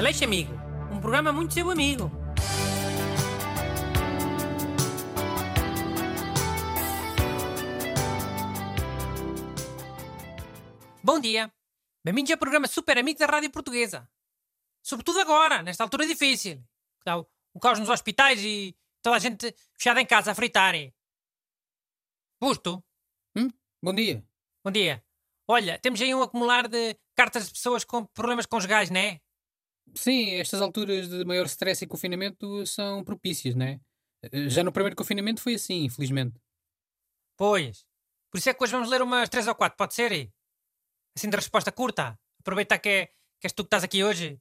Aleixo Amigo, um programa muito seu amigo. Bom dia. Bem-vindos ao programa Super Amigo da Rádio Portuguesa. Sobretudo agora, nesta altura difícil. Está o, caos nos hospitais e toda a gente fechada em casa a fritarem. Busto, Hum? Bom dia. bom dia. Olha, temos aí um acumular de cartas de pessoas com problemas conjugais, não é? Sim, estas alturas de maior stress e confinamento são propícias, não é? Eh, Já no primeiro confinamento foi assim, infelizmente. Pois. Por isso é que hoje vamos ler umas três ou quatro, pode ser? Assim de resposta curta. Aproveitar que, é, que és tu que estás aqui hoje.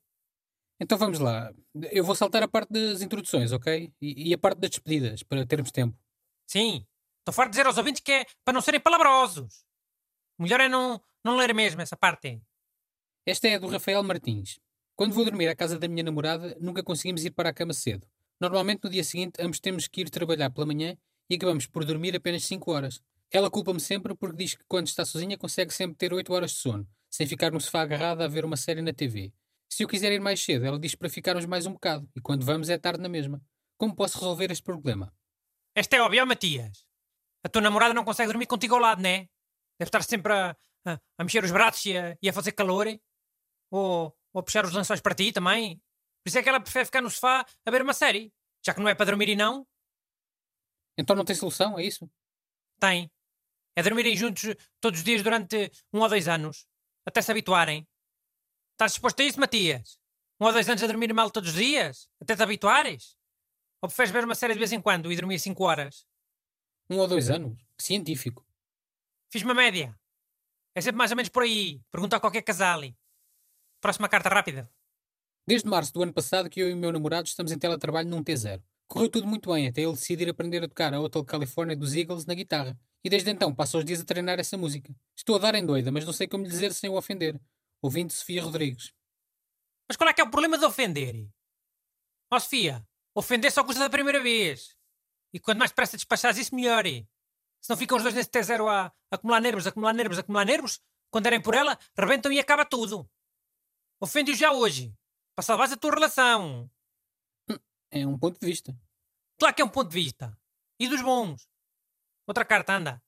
Então vamos lá. Eu vou saltar a parte das introduções, ok? E, e a parte das despedidas, para termos tempo. Sim. Estou farto de dizer aos ouvintes que é para não serem palabrosos. O melhor é não, não ler mesmo essa parte. Esta é do Rafael Martins. Quando vou dormir à casa da minha namorada, nunca conseguimos ir para a cama cedo. Normalmente no dia seguinte ambos temos que ir trabalhar pela manhã e acabamos por dormir apenas 5 horas. Ela culpa-me sempre porque diz que quando está sozinha consegue sempre ter 8 horas de sono, sem ficar no sofá agarrada a ver uma série na TV. Se eu quiser ir mais cedo, ela diz para ficarmos mais um bocado, e quando vamos é tarde na mesma. Como posso resolver este problema? Esta é óbvia, Matias. A tua namorada não consegue dormir contigo ao lado, não é? Deve estar sempre a, a, a mexer os braços e a, e a fazer calor. Ou, ou a puxar os lençóis para ti também. Por isso é que ela prefere ficar no sofá a ver uma série. Já que não é para dormir e não, Então não tem solução, é isso? tem. É dormirem juntos todos os dias durante um ou dois anos. Até se habituarem. Estás disposto a isso, Matias? Um ou dois anos a dormir mal todos os dias? Até te habituares? Ou preferes ver uma série de vez em quando e dormir cinco horas? Um ou dois anos? Científico. Fiz uma média. É sempre mais ou menos por aí. Pergunta a qualquer casal. Próxima carta rápida. Desde março do ano passado que eu e o meu namorado estamos em teletrabalho num T0. Correu tudo muito bem até ele decidir aprender a tocar a Hotel California dos Eagles na guitarra. E desde então passo os dias a treinar essa música. Estou a dar em doida, mas não sei como lhe dizer sem o ofender. Ouvindo Sofia Rodrigues. Mas qual é que é o problema de ofender? Ó Sofia, ofender só custa da primeira vez. E quanto mais depressa despachares isso, melhor. Se não ficam os dois nesse T0 a, a acumular nervos, acumular nervos, acumular nervos, quando derem por ela, rebentam e acaba tudo. Ofende-o já hoje. Para salvares a tua relação. É um ponto de vista. Claro que é um ponto de vista. E dos bons. Outra carta, anda.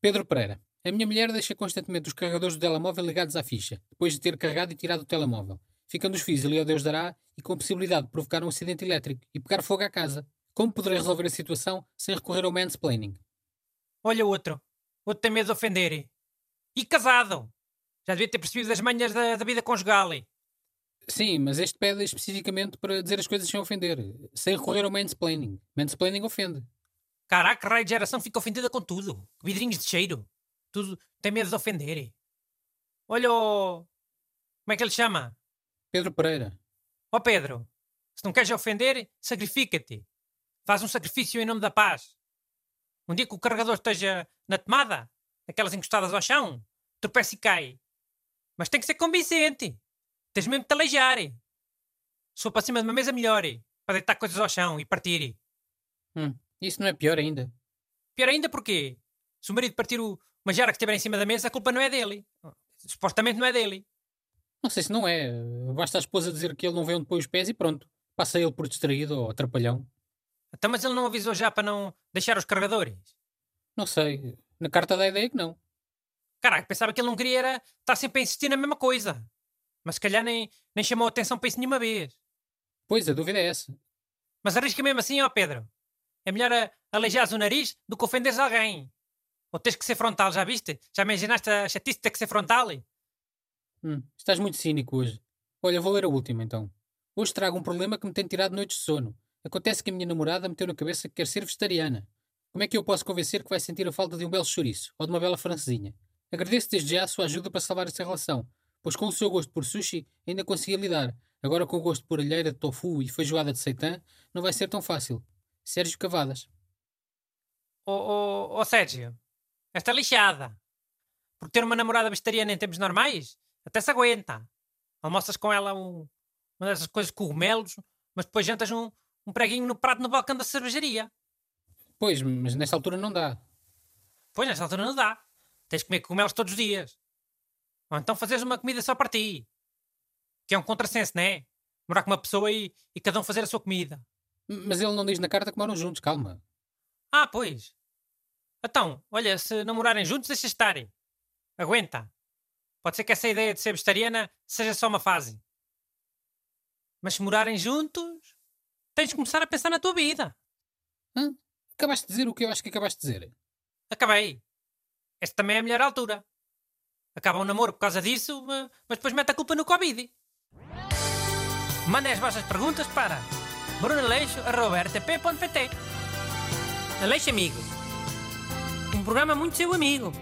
Pedro Pereira. A minha mulher deixa constantemente os carregadores do telemóvel ligados à ficha, depois de ter carregado e tirado o telemóvel. Ficando os fios ali ao Deus dará e com a possibilidade de provocar um acidente elétrico e pegar fogo à casa. Como poderei resolver a situação sem recorrer ao mansplaining? Olha outro. Outro tem medo de ofender. E casado. Já devia ter percebido as manhas da, da vida conjugal. Sim, mas este pede especificamente para dizer as coisas sem ofender, sem recorrer ao mansplaining. Mansplaining ofende. Caraca, raio de geração fica ofendida com tudo. Vidrinhos de cheiro. Tudo tem medo de ofender. Olha o... Como é que ele chama? Pedro Pereira. Ó Pedro, se não queres ofender, sacrifica-te. Faz um sacrifício em nome da paz. Um dia que o carregador esteja na tomada, aquelas encostadas ao chão, tropeça e cai. Mas tem que ser convincente. Tens mesmo de te aleijar. Se for para cima de uma mesa, melhor. Para deitar coisas ao chão e partir. Hum, isso não é pior ainda. Pior ainda porque se o marido partir o- uma jarra que estiver em cima da mesa, a culpa não é dele. Supostamente não é dele. Não sei se não é. Basta a esposa dizer que ele não vê onde põe os pés e pronto. Passa ele por distraído ou atrapalhão. Então, mas ele não avisou já para não deixar os carregadores? Não sei. Na carta dá a ideia que não. Caraca, pensava que ele não queria era estar sempre a insistir na mesma coisa. Mas se calhar nem, nem chamou atenção para isso nenhuma vez. Pois, a dúvida é essa. Mas arrisca mesmo assim, ó Pedro. É melhor a- aleijares o nariz do que ofenderes alguém. Ou tens que ser frontal, já viste? Já imaginaste a chatice de ter que ser frontal? Hum, estás muito cínico hoje. Olha, vou ler a última então. Hoje trago um problema que me tem tirado noites de sono. Acontece que a minha namorada meteu na cabeça que quer ser vegetariana. Como é que eu posso convencer que vai sentir a falta de um belo chouriço ou de uma bela francesinha? Agradeço desde já a sua ajuda para salvar esta relação, pois com o seu gosto por sushi ainda consegui lidar. Agora com o gosto por alheira de tofu e feijoada de seitã, não vai ser tão fácil. Sérgio Cavadas. Ô, ô, ô Sérgio, esta lixada. Por ter uma namorada vegetariana em tempos normais, até se aguenta. Almoças com ela um, uma dessas coisas cogumelos, mas depois jantas um, um preguinho no prato no balcão da cervejaria. Pois, mas nesta altura não dá. Pois, nessa altura não dá. Tens de comer cogumelos todos os dias. Ou então fazes uma comida só para ti. Que é um contrassenso, não é? Morar com uma pessoa e, e cada um fazer a sua comida. Mas ele não diz na carta que moram juntos, calma. Ah, pois. Então, olha, se namorarem juntos, deixa estarem. Aguenta. Pode ser que essa ideia de ser vegetariana seja só uma fase. Mas se morarem juntos, tens de começar a pensar na tua vida. Hã? Acabaste de dizer o que eu acho que acabaste de dizer. Acabei. Esta também é a melhor altura. Acaba o namoro por causa disso, ma- mas depois mete a culpa no Covid. Mandem as vossas perguntas para brunaleixo.rtp.pt Aleixo Amigo. Um programa muito seu amigo.